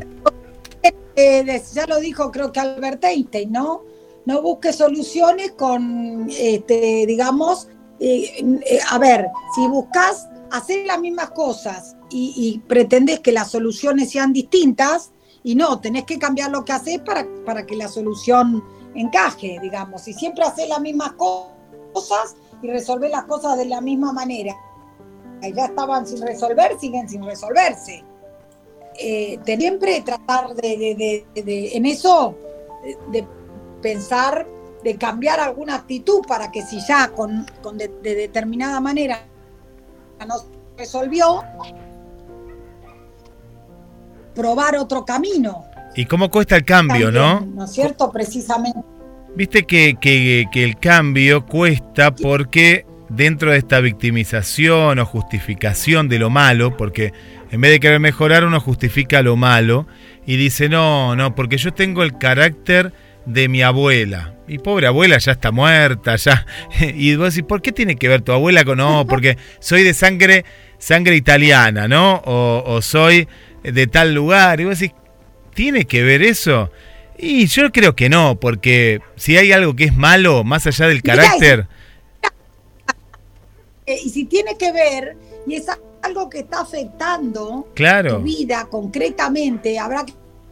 Eh, ya lo dijo creo que Albert Einstein, ¿no? No busques soluciones con, este, digamos, eh, eh, a ver, si buscas hacer las mismas cosas y, y, pretendes que las soluciones sean distintas, y no, tenés que cambiar lo que haces para, para que la solución encaje, digamos. Si siempre haces las mismas cosas, y resolver las cosas de la misma manera. Ya estaban sin resolver, siguen sin resolverse. Eh, siempre tratar de, en eso, de, pensar, de cambiar alguna actitud para que si ya con, de, determinada manera no se resolvió, probar otro camino. ¿Y cómo cuesta el cambio, no? ¿No es cierto? Precisamente Viste que, que, el cambio cuesta porque dentro de esta victimización o justificación de lo malo, porque en vez de querer mejorar uno justifica lo malo y dice, no, no, porque yo tengo el carácter de mi abuela. Y pobre abuela ya está muerta, ya. Y vos decís, ¿por qué tiene que ver tu abuela con no? Porque soy de sangre, sangre italiana, ¿no? O, o soy de tal lugar. Y vos decís, ¿tiene que ver eso? Y yo creo que no, porque si hay algo que es malo, más allá del carácter... Eh, y si tiene que ver, y es algo que está afectando tu vida concretamente, habrá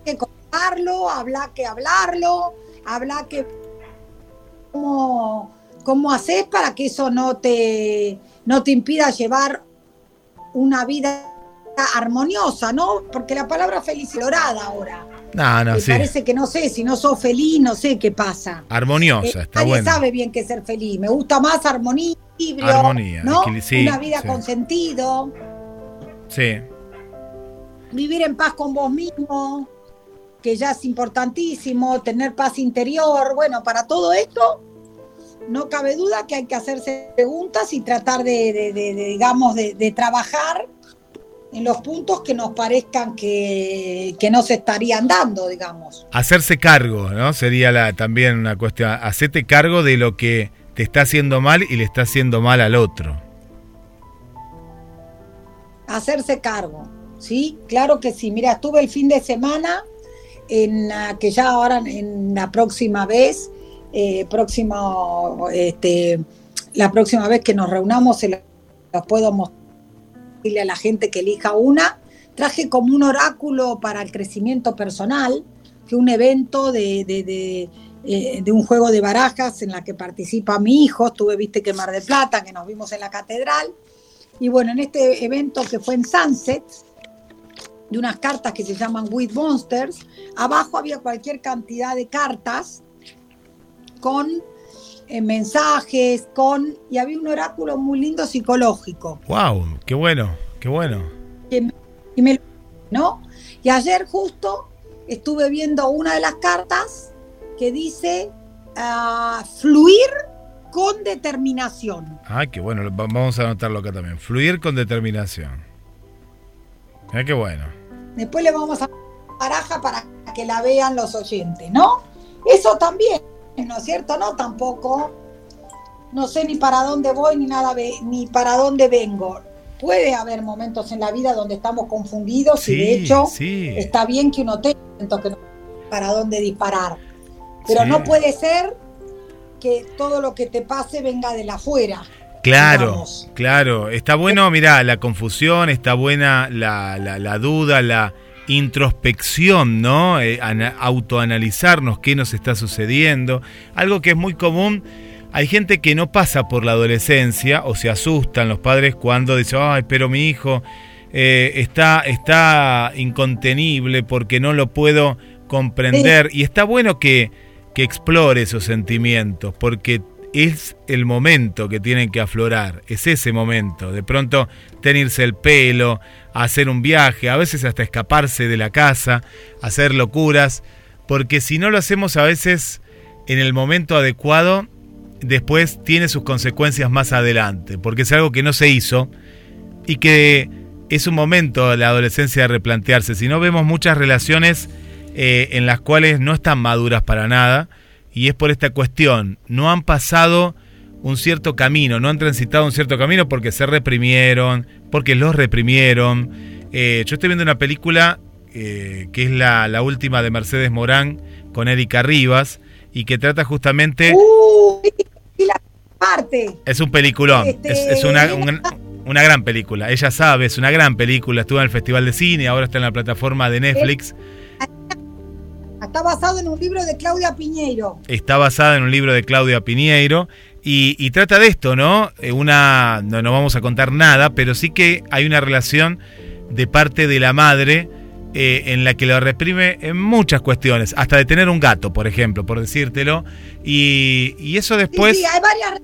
que contarlo, habrá que hablarlo, habrá que... ¿Cómo, cómo haces para que eso no te, no te impida llevar una vida armoniosa, ¿no? Porque la palabra felicidad ahora. No, no, Me parece que no sé, si no sos feliz, no sé qué pasa. Armoniosa, eh, está nadie bueno. sabe bien qué ser feliz. Me gusta más armonía, armonía, ¿no? Una vida con sentido. Sí. Vivir en paz con vos mismo, que ya es importantísimo, tener paz interior. Bueno, para todo esto, no cabe duda que hay que hacerse preguntas y tratar de, digamos, de trabajar en los puntos que nos parezcan que, no se estarían dando, digamos. Hacerse cargo, ¿no? Sería la, también una cuestión. Hacerte cargo de lo que te está haciendo mal y le está haciendo mal al otro. Hacerse cargo, ¿sí? Claro que sí. Mira, estuve el fin de semana en que ya ahora en la próxima vez, eh, próximo, este, la próxima vez que nos reunamos se los puedo mostrar a la gente que elija una. Traje como un oráculo para el crecimiento personal, que un evento de, de, eh, de, un juego de barajas en la que participa mi hijo. Estuve, viste, que Mar de Plata, que nos vimos en la catedral. Y bueno, en este evento que fue en Sunset, de unas cartas que se llaman With Monsters. Abajo había cualquier cantidad de cartas con eh, mensajes, con. y había un oráculo muy lindo psicológico. ¡Wow! ¡Qué bueno! ¡Qué bueno! Y, me, ¿no? y ayer justo estuve viendo una de las cartas que dice ah, fluir con determinación. Ah, qué bueno, vamos a anotarlo acá también. Fluir con determinación. Mira qué bueno. Después le vamos a baraja para que la vean los oyentes, ¿no? Eso también, ¿no es cierto? No, tampoco. No sé ni para dónde voy ni nada, ni para dónde vengo. Puede haber momentos en la vida donde estamos confundidos y de hecho está bien que uno tenga que no para dónde disparar. Pero no puede ser que todo lo que te pase venga de la afuera. Claro, claro. Está bueno, mira, la confusión, está buena la, la, duda, la introspección, ¿no? Eh, autoanalizarnos qué nos está sucediendo. Algo que es muy común. Hay gente que no pasa por la adolescencia o se asustan los padres cuando dicen, ay, pero mi hijo eh, está, está incontenible porque no lo puedo comprender. Y está bueno que, que explore esos sentimientos porque es el momento que tienen que aflorar, es ese momento. De pronto tenirse el pelo, hacer un viaje, a veces hasta escaparse de la casa, hacer locuras, porque si no lo hacemos a veces en el momento adecuado, después tiene sus consecuencias más adelante, porque es algo que no se hizo y que es un momento la adolescencia de replantearse. Si no vemos muchas relaciones eh, en las cuales no están maduras para nada, y es por esta cuestión. No han pasado un cierto camino, no han transitado un cierto camino porque se reprimieron, porque los reprimieron. Eh, yo estoy viendo una película eh, que es la, última de Mercedes Morán con Erika Rivas y que trata justamente... la parte. Es un peliculón, es, este, una, una, gran película. Ella sabe, es una gran película. Estuvo en el Festival de Cine, ahora está en la plataforma de Netflix. Está basado en un libro de Claudia Piñeiro. Está basada en un libro de Claudia Piñeiro y, trata de esto, ¿no? Eh, una, no, no vamos a contar nada, pero sí que hay una relación de parte de la madre eh, en la que lo reprime en muchas cuestiones, hasta de tener un gato, por ejemplo, por decírtelo. Y, eso después... Sí, hay varias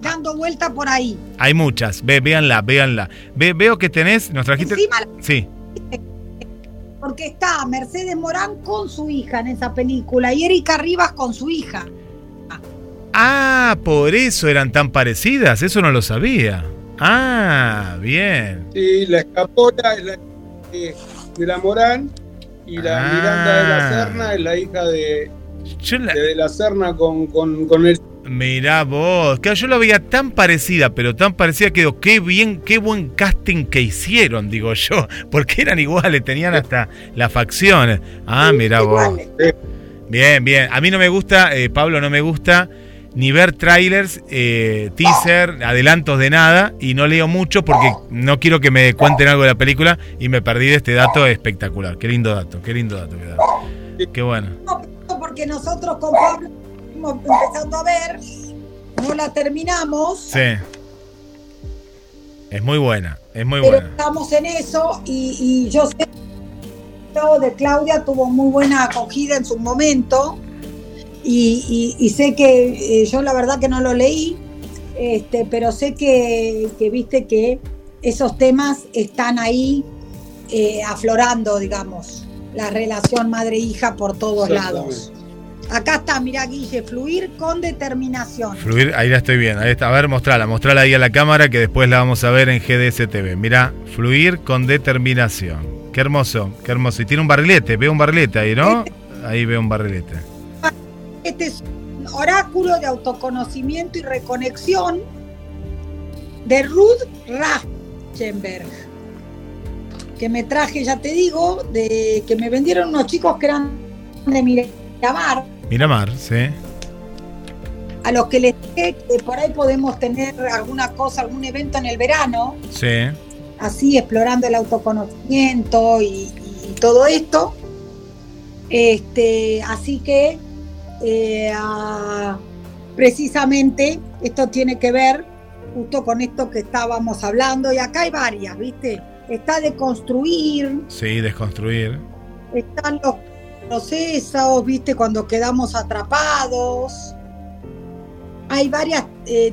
dando vuelta por ahí. Hay muchas, ve, véanla, véanla. veo que tenés, nos trajiste... sí porque está Mercedes Morán con su hija en esa película y Erika Rivas con su hija. Ah, por eso eran tan parecidas, eso no lo sabía. Ah, bien. Sí, la escapola es la de, de la Morán y la ah. Miranda de la Serna es la hija de, de, la Serna con, con, con el Mirá vos, que yo lo veía tan parecida, pero tan parecida que digo, qué bien, qué buen casting que hicieron, digo yo, porque eran iguales, tenían hasta las facciones. Ah, mirá vos. Bien, bien. A mí no me gusta, eh, Pablo, no me gusta ni ver trailers, eh, teaser, adelantos de nada, y no leo mucho porque no quiero que me cuenten algo de la película y me perdí de este dato espectacular. Qué lindo dato, qué lindo dato. Qué bueno. Porque nosotros con Pablo empezando a ver, no la terminamos. Sí. Es muy buena, es muy pero buena. Estamos en eso y, yo sé que de Claudia tuvo muy buena acogida en su momento y, sé que eh, yo la verdad que no lo leí, este, pero sé que, viste que esos temas están ahí eh, aflorando, digamos, la relación madre-hija por todos lados. Acá está, mira Guille, fluir con determinación. Fluir, ahí la estoy viendo. Ahí está. A ver, mostrala, mostrala ahí a la cámara que después la vamos a ver en GDS TV. Mira, fluir con determinación. Qué hermoso, qué hermoso. Y tiene un barrilete, veo un barrilete ahí, ¿no? Este- ahí veo un barrilete. Este es un oráculo de autoconocimiento y reconexión de Ruth Rachenberg. Que me traje, ya te digo, de que me vendieron unos chicos que eran de Miramar Miramar, sí. A los que les dije que por ahí podemos tener alguna cosa, algún evento en el verano. Sí. Así, explorando el autoconocimiento y, todo esto. Este, así que eh, precisamente esto tiene que ver justo con esto que estábamos hablando y acá hay varias, ¿viste? está de construir. Sí, desconstruir. Están los procesos, viste, cuando quedamos atrapados. Hay varias eh,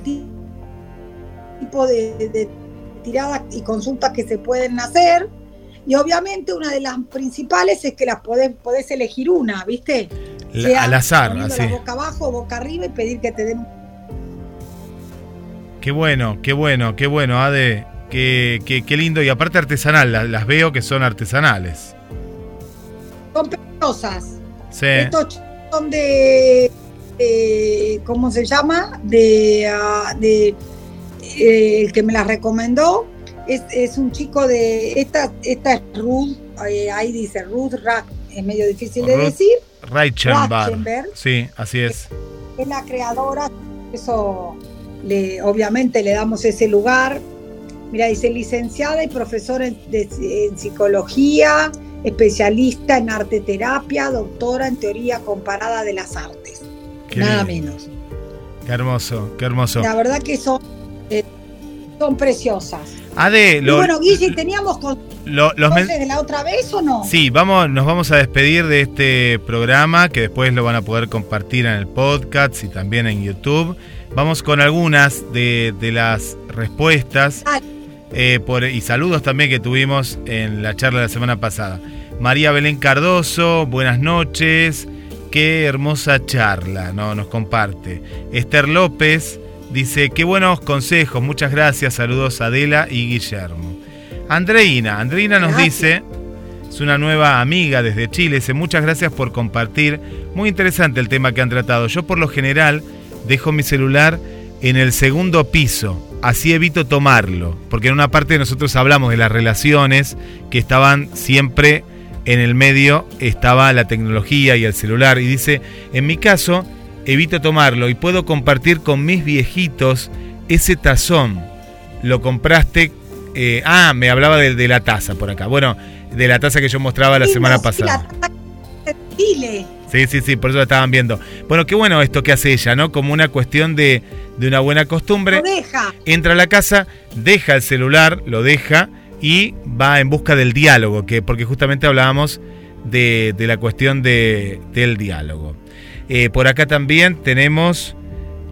tipos de, tiradas y consultas que se pueden hacer. Y obviamente una de las principales es que las podés, podés elegir una, ¿viste? al azar, así. boca abajo, boca arriba y pedir que te den. Qué bueno, qué bueno, qué bueno, Ade. Qué, qué, lindo. Y aparte artesanal, las, veo que son artesanales. Son preciosas. Sí. Estos son de, ¿cómo se llama? De, ah, de eh, el que me las recomendó. Es, un chico de, esta, esta es Ruth, eh, ahí dice Ruth Rack, es medio difícil de decir. Reichenberg. Sí, así es. Es la creadora, eso le, obviamente le damos ese lugar. Mira, dice licenciada y profesora en, psicología, especialista en arte terapia, doctora en teoría comparada de las artes. Nada menos. Qué hermoso, qué hermoso. La verdad que son, eh, son preciosas. Ade, lo, bueno, Guille, ¿teníamos con, los de la otra vez o no? Sí, vamos, nos vamos a despedir de este programa que después lo van a poder compartir en el podcast y también en YouTube. Vamos con algunas de, las respuestas eh, por, y saludos también que tuvimos en la charla de la semana pasada. María Belén Cardoso, buenas noches. Qué hermosa charla, ¿no? Nos comparte. Esther López, Dice, qué buenos consejos, muchas gracias, saludos a Adela y Guillermo. Andreina, Andreina nos dice, es una nueva amiga desde Chile, dice, muchas gracias por compartir. Muy interesante el tema que han tratado. Yo por lo general dejo mi celular en el segundo piso, así evito tomarlo, porque en una parte nosotros hablamos de las relaciones que estaban siempre en el medio, estaba la tecnología y el celular, y dice, en mi caso, evito tomarlo y puedo compartir con mis viejitos ese tazón. Lo compraste. Eh, ah, me hablaba de, la taza por acá. Bueno, de la taza que yo mostraba la semana pasada. Sí, sí, sí, por eso lo estaban viendo. Bueno, qué bueno esto que hace ella, ¿no? Como una cuestión de, una buena costumbre. deja. Entra a la casa, deja el celular, lo deja y va en busca del diálogo, que, porque justamente hablábamos de, la cuestión de, del diálogo. Eh, por acá también tenemos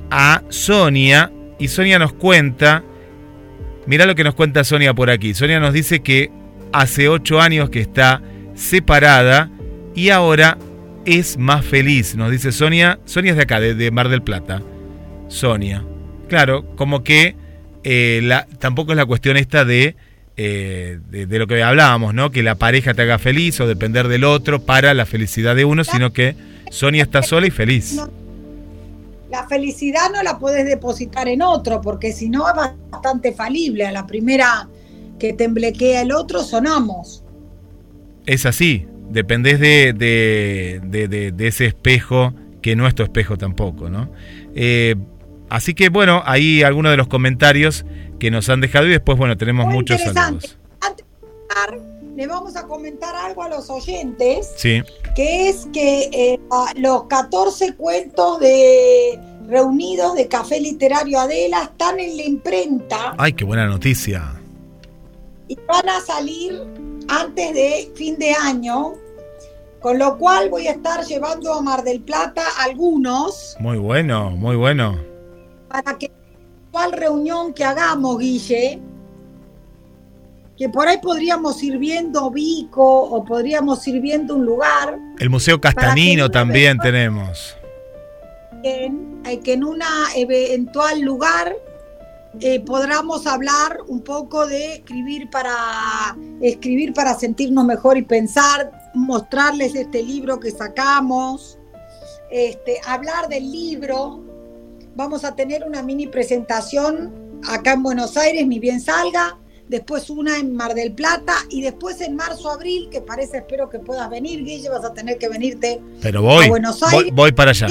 a Sonia y Sonia nos cuenta, mira lo que nos cuenta Sonia por aquí. Sonia nos dice que hace ocho años que está separada y ahora es más feliz, nos dice Sonia. Sonia es de acá, de, Mar del Plata. Sonia. Claro, como que eh, la, tampoco es la cuestión esta de, eh, de, de, lo que hablábamos, ¿no? Que la pareja te haga feliz o depender del otro para la felicidad de uno, sino que Sonia está sola y feliz. la felicidad no la puedes depositar en otro, porque si no es bastante falible. A la primera que temblequea el otro, sonamos. Es así, dependés de, de, ese espejo que no es tu espejo tampoco, ¿no? Eh, así que bueno, ahí algunos de los comentarios que nos han dejado y después, bueno, tenemos muchos saludos. Antes le vamos a comentar algo a los oyentes. Sí. Que es que eh, los 14 cuentos de reunidos de Café Literario Adela están en la imprenta. Ay, qué buena noticia. Y van a salir antes de fin de año. Con lo cual voy a estar llevando a Mar del Plata algunos. Muy bueno, muy bueno. Para que cual reunión que hagamos, Guille, que por ahí podríamos ir viendo Vico o podríamos ir viendo un lugar. El Museo Castanino también tenemos. En, eh, que en un eventual lugar eh, podamos hablar un poco de escribir para escribir para sentirnos mejor y pensar, mostrarles este libro que sacamos, este, hablar del libro. Vamos a tener una mini presentación acá en Buenos Aires, ni bien salga, después una en Mar del Plata y después en marzo, abril, que parece, espero que puedas venir, Guille, vas a tener que venirte Pero voy, a Buenos Aires. Voy, para allá.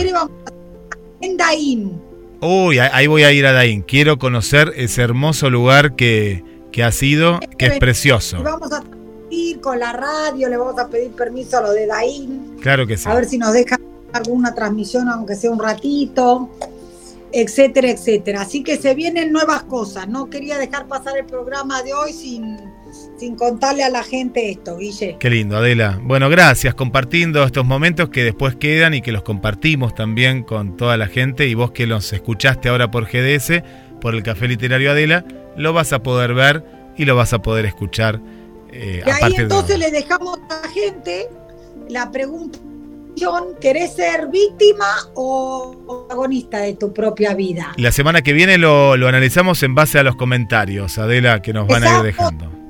En Daín. Uy, ahí voy a ir a Daín. Quiero conocer ese hermoso lugar que, que ha sido, que es precioso. vamos a ir con la radio, le vamos a pedir permiso a lo de Daín. Claro que sí. A ver si nos dejan alguna transmisión, aunque sea un ratito etcétera, etcétera. Así que se vienen nuevas cosas. No quería dejar pasar el programa de hoy sin, sin contarle a la gente esto, Guille. Qué lindo, Adela. Bueno, gracias compartiendo estos momentos que después quedan y que los compartimos también con toda la gente. Y vos que los escuchaste ahora por GDS, por el Café Literario Adela, lo vas a poder ver y lo vas a poder escuchar. Eh, y ahí entonces le dejamos a la gente la pregunta. ¿Querés ser víctima o protagonista de tu propia vida? La semana que viene lo, analizamos en base a los comentarios, Adela, que nos van a ir dejando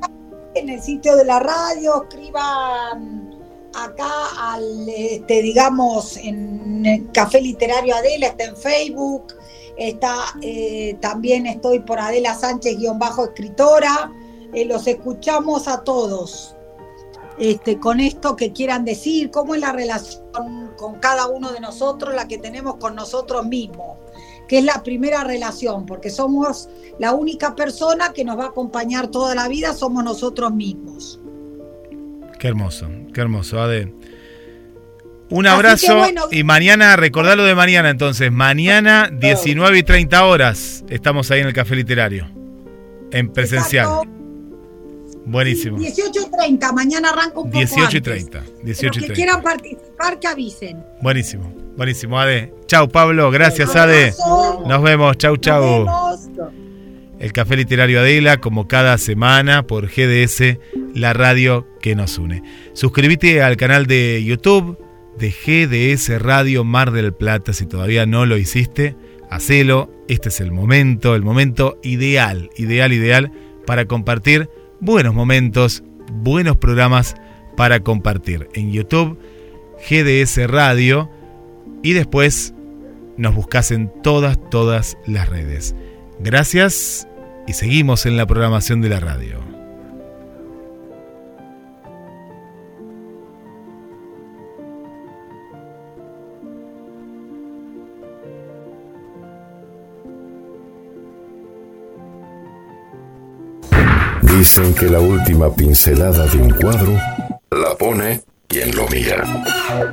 en el sitio de la radio, escriban acá al, este, digamos, en el Café Literario Adela, está en Facebook, está, eh, también estoy por Adela Sánchez-escritora, eh, los escuchamos a todos. Este, con esto que quieran decir, cómo es la relación con cada uno de nosotros, la que tenemos con nosotros mismos que es la primera relación, porque somos la única persona que nos va a acompañar toda la vida, somos nosotros mismos. Qué hermoso, qué hermoso, Ade. Un abrazo y mañana, recordalo de mañana entonces, mañana 19 y 30 horas estamos ahí en el Café Literario, en presencial. Buenísimo. 18 y 30, mañana arranco un poco 18 y 30. 18 y que quieran participar, que avisen. Buenísimo, buenísimo, Ade. Chau, Pablo, gracias, Ade. Nos vemos, chau, chau. El Café Literario Adela, como cada semana, por GDS, la radio que nos une. Suscríbete al canal de YouTube de GDS Radio Mar del Plata si todavía no lo hiciste. Hacelo, este es el momento, el momento ideal, ideal, ideal para compartir buenos momentos, buenos programas para compartir en YouTube, GDS Radio y después nos buscas en todas, todas las redes. Gracias y seguimos en la programación de la radio. Dicen que la última pincelada de un cuadro la pone quien lo mira.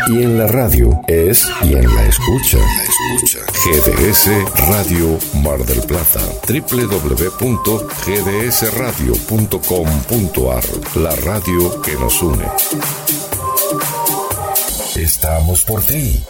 Y en la radio es quien la escucha. La escucha. GDS Radio Mar del Plata. www.gdsradio.com.ar. La radio que nos une. Estamos por ti.